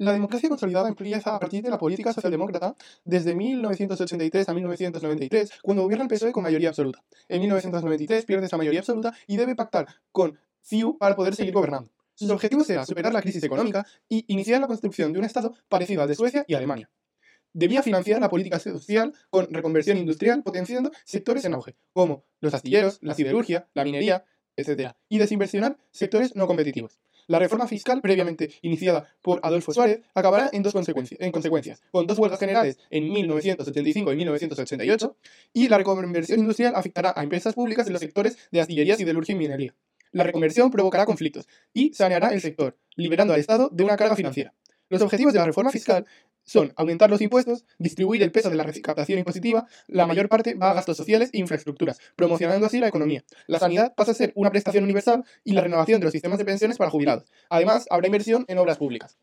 La democracia consolidada empieza a partir de la política socialdemócrata desde 1983 a 1993, cuando gobierna el PSOE con mayoría absoluta. En 1993 pierde esa mayoría absoluta y debe pactar con CIU para poder seguir gobernando. Sus objetivos eran superar la crisis económica y iniciar la construcción de un Estado parecido al de Suecia y Alemania. Debía financiar la política social con reconversión industrial, potenciando sectores en auge, como los astilleros, la siderurgia, la minería, etc., y desinversionar sectores no competitivos. La reforma fiscal previamente iniciada por Adolfo Suárez acabará en dos consecuencias, en consecuencias, con dos huelgas generales en 1975 y 1988, y la reconversión industrial afectará a empresas públicas en los sectores de astillería, siderurgia y minería. La reconversión provocará conflictos y saneará el sector, liberando al Estado de una carga financiera. Los objetivos de la reforma fiscal son aumentar los impuestos, distribuir el peso de la recaptación impositiva, la mayor parte va a gastos sociales e infraestructuras, promocionando así la economía. La sanidad pasa a ser una prestación universal y la renovación de los sistemas de pensiones para jubilados. Además, habrá inversión en obras públicas.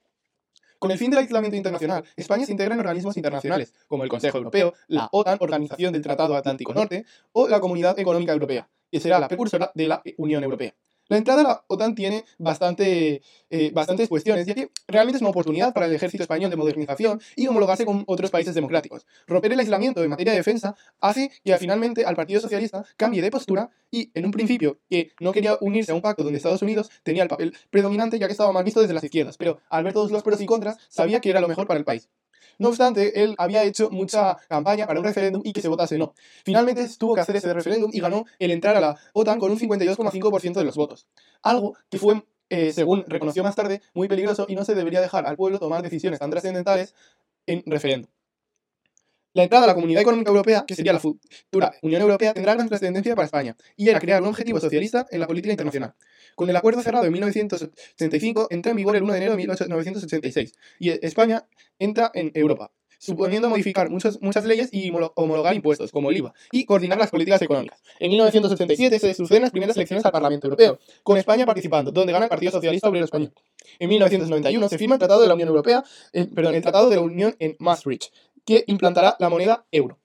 Con el fin del aislamiento internacional, España se integra en organismos internacionales, como el Consejo Europeo, la OTAN, Organización del Tratado Atlántico Norte, o la Comunidad Económica Europea, que será la precursora de la Unión Europea. La entrada a la OTAN tiene bastante, eh, bastantes cuestiones, ya que realmente es una oportunidad para el ejército español de modernización y homologarse con otros países democráticos. Romper el aislamiento en materia de defensa hace que finalmente al Partido Socialista cambie de postura y, en un principio, que no quería unirse a un pacto donde Estados Unidos tenía el papel predominante ya que estaba mal visto desde las izquierdas, pero al ver todos los pros y contras, sabía que era lo mejor para el país. No obstante, él había hecho mucha campaña para un referéndum y que se votase no. Finalmente tuvo que hacer ese referéndum y ganó el entrar a la OTAN con un 52,5% de los votos. Algo que fue, eh, según reconoció más tarde, muy peligroso y no se debería dejar al pueblo tomar decisiones tan trascendentales en referéndum. La entrada a la Comunidad Económica Europea, que sería la futura Unión Europea, tendrá gran trascendencia para España, y era crear un objetivo socialista en la política internacional. Con el acuerdo cerrado en 1975, entra en vigor el 1 de enero de 1986, y España entra en Europa, suponiendo modificar muchas, muchas leyes y homologar impuestos, como el IVA, y coordinar las políticas económicas. En 1987 se suceden las primeras elecciones al Parlamento Europeo, con España participando, donde gana el Partido Socialista Obrero Español. En 1991 se firma el Tratado de la Unión Europea, perdón, el Tratado de la Unión en Maastricht, que implantará la moneda euro.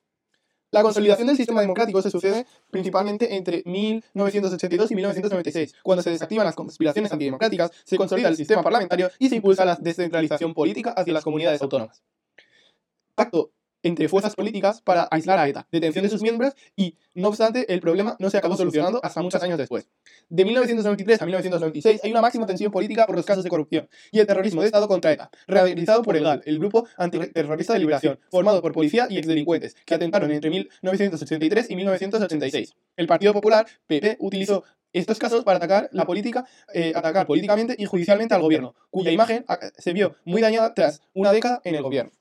La consolidación del sistema democrático se sucede principalmente entre 1982 y 1996, cuando se desactivan las conspiraciones antidemocráticas, se consolida el sistema parlamentario y se impulsa la descentralización política hacia las comunidades autónomas. Pacto entre fuerzas políticas para aislar a ETA, detención de sus miembros y, no obstante, el problema no se acabó solucionando hasta muchos años después. De 1993 a 1996 hay una máxima tensión política por los casos de corrupción y el terrorismo de Estado contra ETA, realizado por el GAL, el Grupo Antiterrorista de Liberación, formado por policía y exdelincuentes, que atentaron entre 1983 y 1986. El Partido Popular, PP, utilizó estos casos para atacar la política, eh, atacar políticamente y judicialmente al gobierno, cuya imagen ah, se vio muy dañada tras una década en el gobierno.